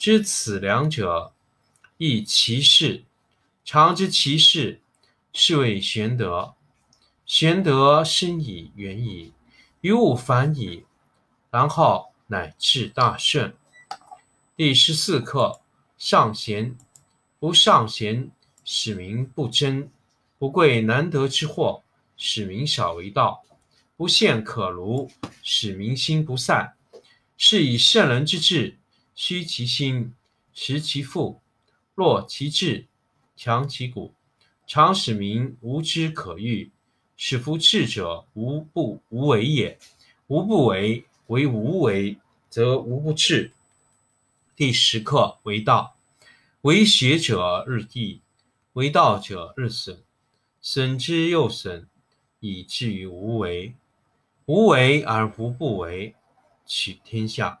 知此两者，亦其事。常知其事，是谓玄德。玄德深矣，远矣。于物反矣，然后乃至大顺。第十四课：上贤。不尚贤，使民不争；不贵难得之货，使民少为道；不陷可儒，使民心不散。是以圣人之治，虚其心，实其腹，弱其志，强其骨，常使民无知可欲。使夫智者无不无为也，无不为，为无为，则无不治。第十课为道，为学者日益，为道者日损，损之又损，以至于无为。无为而无不为，取天下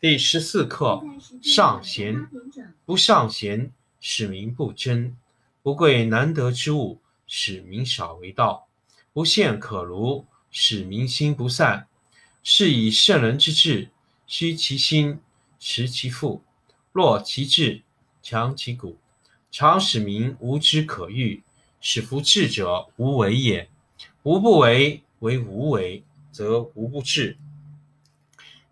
第十四课：上贤。不尚贤，使民不争；不贵难得之物，使民少为道；不陷可儒。使民心不散，是以圣人之治，虚其心，实其腹，弱其志，强其骨，常使民无知可欲。使夫智者无为也，无不为，为无为，则无不治。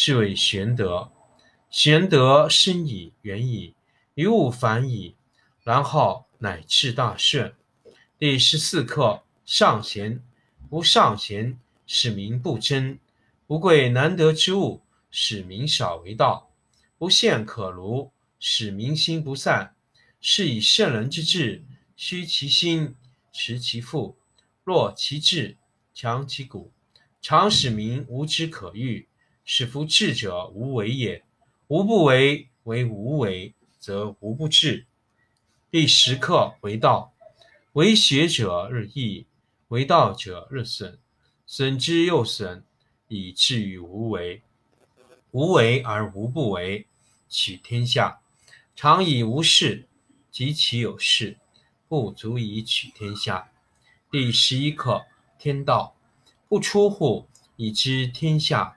是谓玄德。玄德深矣，远矣，于物反矣，然后乃至大顺。第十四课：上贤。不尚贤。使民不争，不贵难得之物，使民少为道；不陷可儒，使民心不散。是以圣人之治，虚其心，实其腹，弱其志，强其骨，常使民无知可欲。使夫智者无为也，无不为，为无为，则无不治。第十课为道，为学者日益，为道者日损。损之又损，以至于无为。无为而无不为，取天下常以无事，及其有事，不足以取天下。第十一课：天道不出户，以知天下；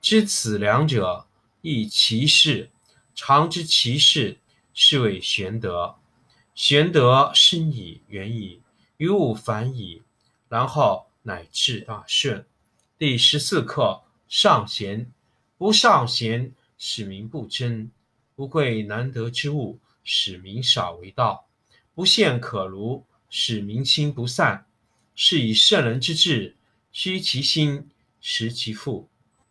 知此两者，亦其事。常知其事，是谓玄德。玄德深矣，远矣，于物反矣，然后乃至大顺。第十四课。上贤，不尚贤，使民不争；不贵难得之物，使民少为道；不陷可儒，使民心不散。是以圣人之治，虚其心，实其腹，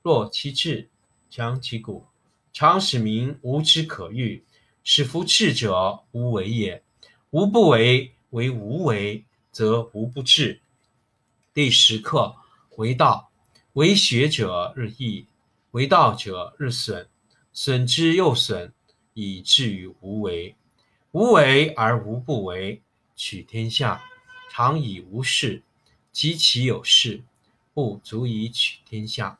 弱其志，强其骨，常使民无知可欲，使夫智者无为也。无不为，为无为，则无不治。第十课为道。为学者日益，为道者日损，损之又损，以至于无为。无为而无不为，取天下常以无事，及其有事，不足以取天下。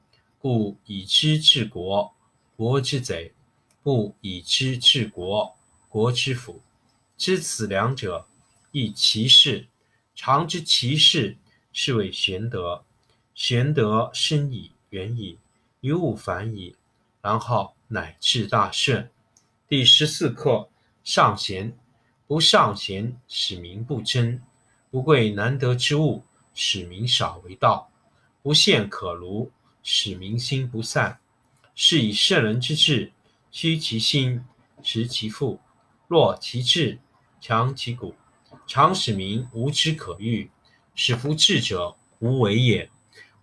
故以知治国，国之贼；不以知治国，国之福。知此两者，亦其事。常知其事，是谓玄德。玄德深矣，远矣，于物反矣，然后乃至大顺。第十四课：上贤，不尚贤，使民不争；不贵难得之物，使民少为道；不陷可儒，使民心不散。是以圣人之治，虚其心，实其腹，弱其志，强其骨，常使民无知可欲，使夫智者无为也。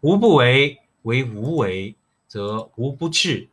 无不为，为无为，则无不治。